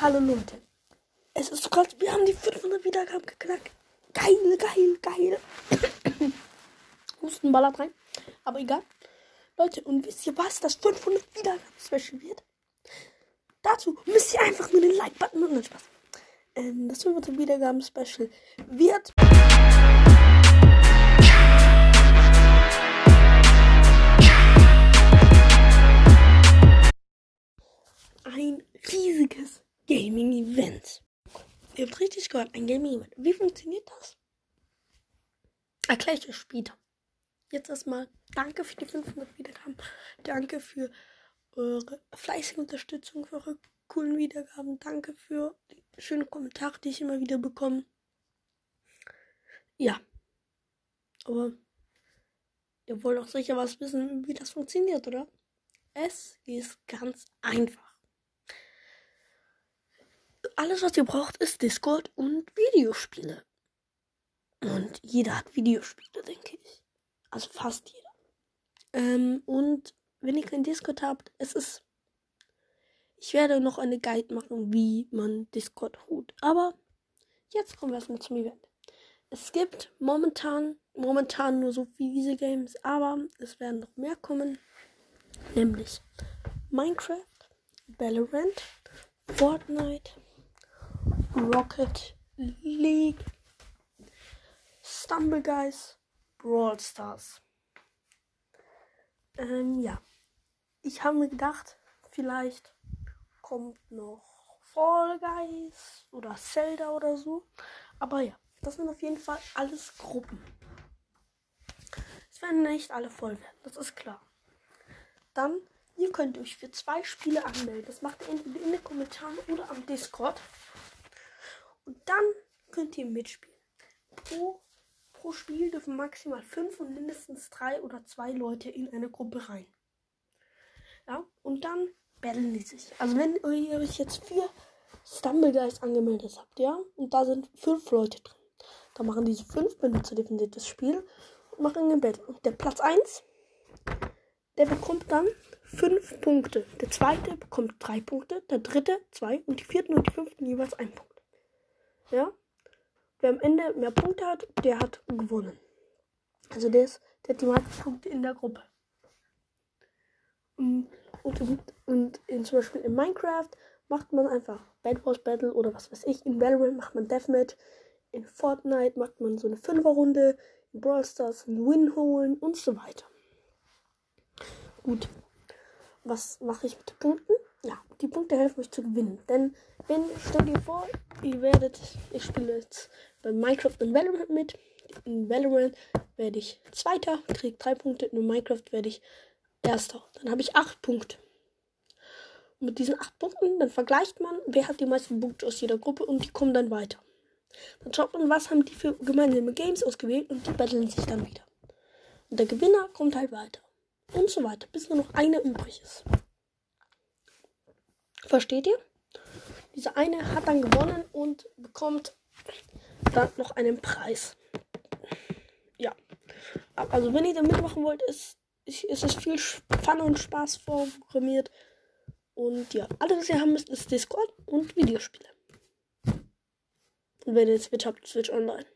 Hallo Leute. Es ist so krass, wir haben die 500 Wiedergaben geknackt. Geil, geil, geil. Husten ballert rein. Aber egal. Leute, und wisst ihr was? Das 500 Wiedergaben-Special wird? Dazu müsst ihr einfach nur den Like-Button und dann Spaß. Ähm, das 500 Wiedergaben-Special wird. Ein riesiges Gaming-Event. Ihr habt richtig gehört, ein Gaming-Event. Wie funktioniert das? Erkläre ich euch später. Jetzt erstmal danke für die 500 Wiedergaben. Danke für eure fleißige Unterstützung, für eure coolen Wiedergaben. Danke für die schönen Kommentare, die ich immer wieder bekomme. Ja. Aber ihr wollt auch sicher was wissen, wie das funktioniert, oder? Es ist ganz einfach alles, was ihr braucht, ist Discord und Videospiele. Und jeder hat Videospiele, denke ich. Also fast jeder. Ähm, und wenn ihr kein Discord habt, es ist. Ich werde noch eine Guide machen, wie man Discord holt. Aber jetzt kommen wir erstmal zum Event. Es gibt momentan, momentan nur so viele diese Games, aber es werden noch mehr kommen. Nämlich Minecraft, Valorant, Fortnite, Rocket League, Stumble Guys, Brawl Stars. Ähm, ja. Ich habe mir gedacht, vielleicht kommt noch Fall Guys oder Zelda oder so. Aber ja, das sind auf jeden Fall alles Gruppen. Es werden nicht alle voll werden, das ist klar. Dann, ihr könnt euch für zwei Spiele anmelden. Das macht ihr entweder in den Kommentaren oder am Discord. Und dann könnt ihr mitspielen. Pro, pro Spiel dürfen maximal fünf und mindestens drei oder zwei Leute in eine Gruppe rein. Ja, und dann battlen die sich. Also wenn ihr euch jetzt vier Stumbleguys angemeldet habt, ja, und da sind fünf Leute drin. Da machen diese fünf Benutzer definitiv das Spiel und machen ein Battle. Und der Platz 1, der bekommt dann fünf Punkte. Der zweite bekommt drei Punkte, der dritte zwei und die vierten und die fünften jeweils ein Punkt. Ja? Wer am Ende mehr Punkte hat, der hat gewonnen. Also der, ist, der hat die meisten Punkte in der Gruppe. Und, und, und in, zum Beispiel in Minecraft macht man einfach Bad Wars Battle oder was weiß ich. In Valorant macht man Deathmatch. In Fortnite macht man so eine Fünferrunde. In Brawl Stars einen Win holen und so weiter. Gut. Was mache ich mit den Punkten? Ja, die Punkte helfen euch zu gewinnen. Denn wenn, stell dir vor, ihr werdet, ich spiele jetzt bei Minecraft und Valorant mit. In Valorant werde ich Zweiter, kriege drei Punkte. In Minecraft werde ich Erster. Dann habe ich acht Punkte. Und mit diesen acht Punkten, dann vergleicht man, wer hat die meisten Punkte aus jeder Gruppe und die kommen dann weiter. Dann schaut man, was haben die für gemeinsame Games ausgewählt und die battlen sich dann wieder. Und der Gewinner kommt halt weiter. Und so weiter, bis nur noch einer übrig ist. Versteht ihr? Dieser eine hat dann gewonnen und bekommt dann noch einen Preis. Ja. Also wenn ihr da mitmachen wollt, ist, ist es viel Fun und Spaß vorprogrammiert. Und ja, alles was ihr haben müsst, ist Discord und Videospiele. Und wenn ihr Switch habt, Switch Online.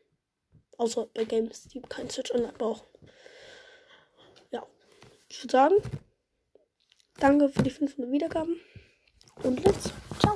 Außer bei Games, die kein Switch Online brauchen. Ja. Ich würde sagen, danke für die 500 Wiedergaben und jetzt ciao.